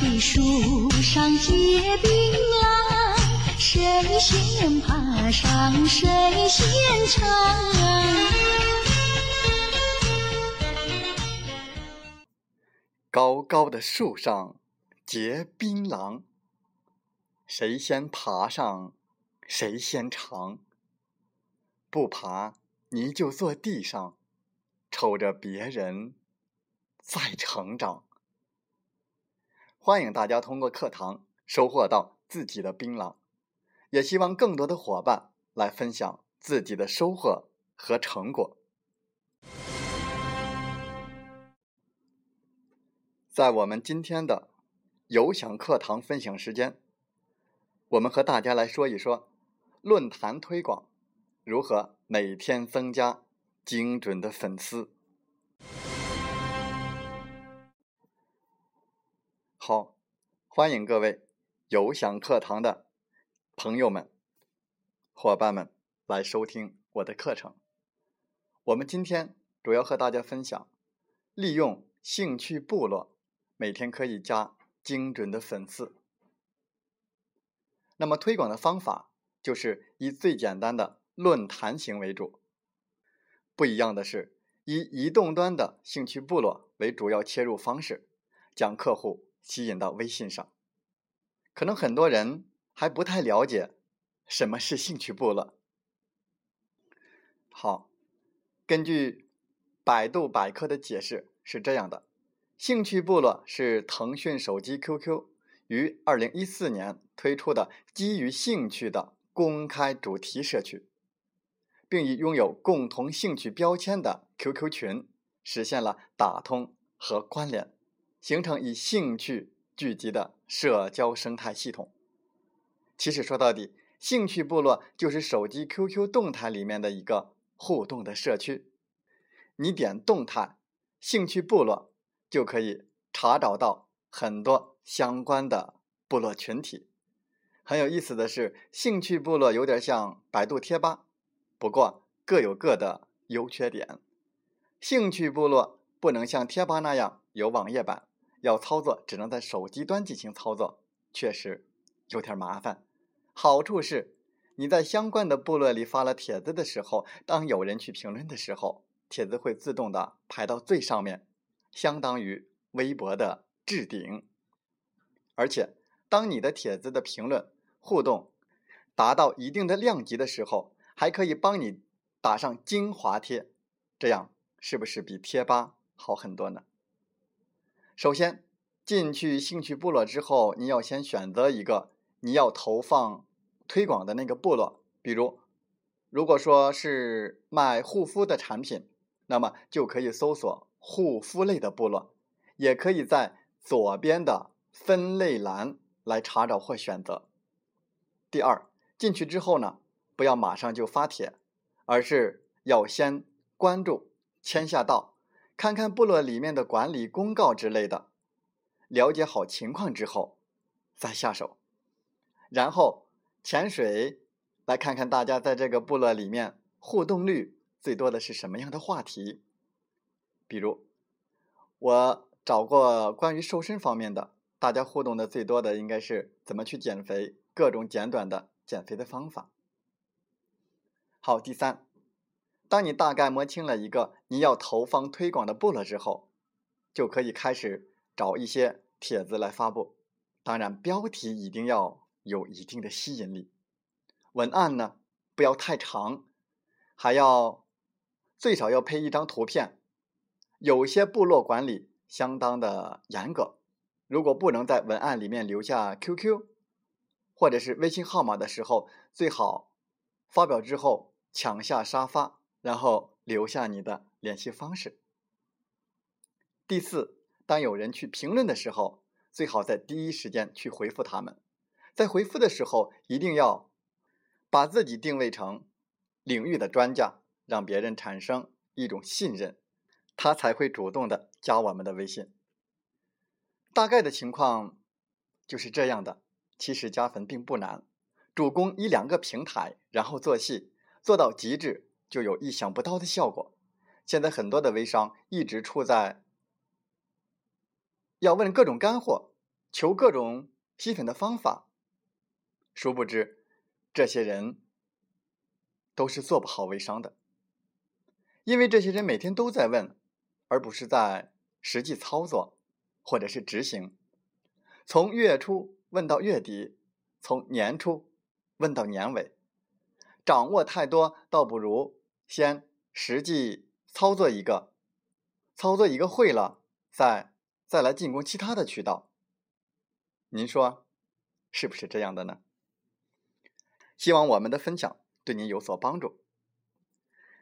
的树上结槟榔，谁先爬上谁先尝。高高的树上结槟榔，谁先爬上谁先尝。不爬你就坐地上，瞅着别人在成长。欢迎大家通过课堂收获到自己的槟榔，也希望更多的伙伴来分享自己的收获和成果。在我们今天的有享课堂分享时间，我们和大家来说一说论坛推广如何每天增加精准的粉丝。好，欢迎各位有享课堂的朋友们、伙伴们来收听我的课程。我们今天主要和大家分享，利用兴趣部落，每天可以加精准的粉丝。那么推广的方法就是以最简单的论坛型为主。不一样的是，以移动端的兴趣部落为主要切入方式，将客户。吸引到微信上，可能很多人还不太了解什么是兴趣部落。好，根据百度百科的解释是这样的：兴趣部落是腾讯手机 QQ 于二零一四年推出的基于兴趣的公开主题社区，并以拥有共同兴趣标签的 QQ 群实现了打通和关联。形成以兴趣聚集的社交生态系统。其实说到底，兴趣部落就是手机 QQ 动态里面的一个互动的社区。你点动态兴趣部落，就可以查找到很多相关的部落群体。很有意思的是，兴趣部落有点像百度贴吧，不过各有各的优缺点。兴趣部落不能像贴吧那样有网页版。要操作只能在手机端进行操作，确实有点麻烦。好处是，你在相关的部落里发了帖子的时候，当有人去评论的时候，帖子会自动的排到最上面，相当于微博的置顶。而且，当你的帖子的评论互动达到一定的量级的时候，还可以帮你打上精华贴，这样是不是比贴吧好很多呢？首先，进去兴趣部落之后，你要先选择一个你要投放推广的那个部落。比如，如果说是卖护肤的产品，那么就可以搜索护肤类的部落，也可以在左边的分类栏来查找或选择。第二，进去之后呢，不要马上就发帖，而是要先关注、签下到。看看部落里面的管理公告之类的，了解好情况之后再下手，然后潜水来看看大家在这个部落里面互动率最多的是什么样的话题。比如，我找过关于瘦身方面的，大家互动的最多的应该是怎么去减肥，各种简短的减肥的方法。好，第三。当你大概摸清了一个你要投放推广的部落之后，就可以开始找一些帖子来发布。当然，标题一定要有一定的吸引力，文案呢不要太长，还要最少要配一张图片。有些部落管理相当的严格，如果不能在文案里面留下 QQ 或者是微信号码的时候，最好发表之后抢下沙发。然后留下你的联系方式。第四，当有人去评论的时候，最好在第一时间去回复他们。在回复的时候，一定要把自己定位成领域的专家，让别人产生一种信任，他才会主动的加我们的微信。大概的情况就是这样的。其实加粉并不难，主攻一两个平台，然后做戏，做到极致，就有意想不到的效果。现在很多的微商一直处在要问各种干货，求各种吸粉的方法，殊不知这些人都是做不好微商的，因为这些人每天都在问，而不是在实际操作或者是执行。从月初问到月底，从年初问到年尾，掌握太多，倒不如先实际。操作一个，操作一个会了，再再来进攻其他的渠道。您说是不是这样的呢？希望我们的分享对您有所帮助。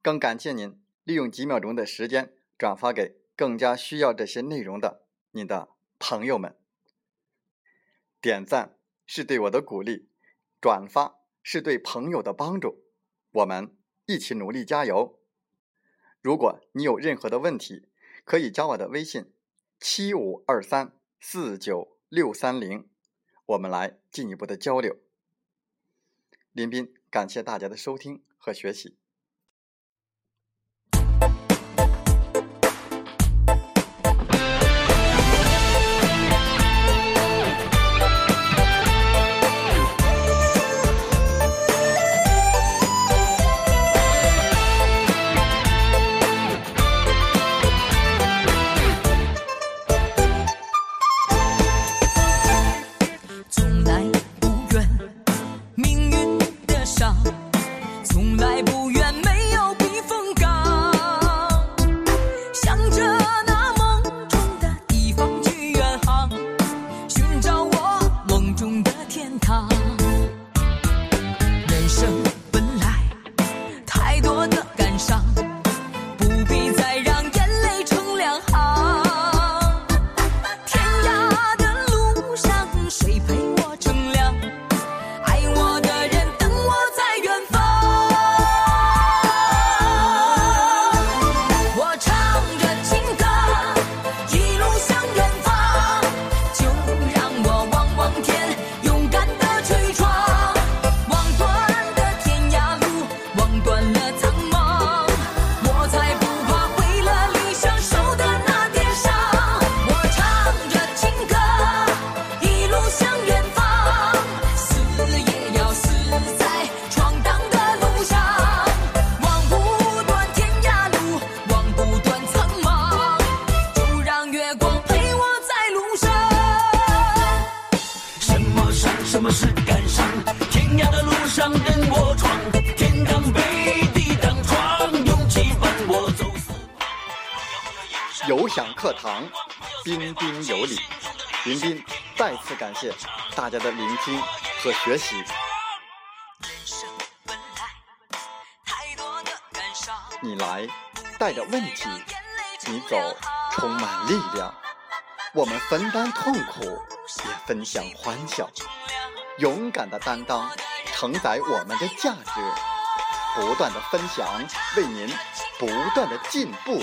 更感谢您利用几秒钟的时间转发给更加需要这些内容的您的朋友们。点赞是对我的鼓励，转发是对朋友的帮助。我们一起努力，加油！如果你有任何的问题，可以加我的微信：七五二三四九六三零，我们来进一步的交流。林斌，感谢大家的收听和学习。从来不怨有享课堂，彬彬有礼。林彬再次感谢大家的聆听和学习。你来带着问题，你走充满力量。我们分担痛苦，也分享欢笑。勇敢的担当，承载我们的价值。不断的分享，为您不断的进步。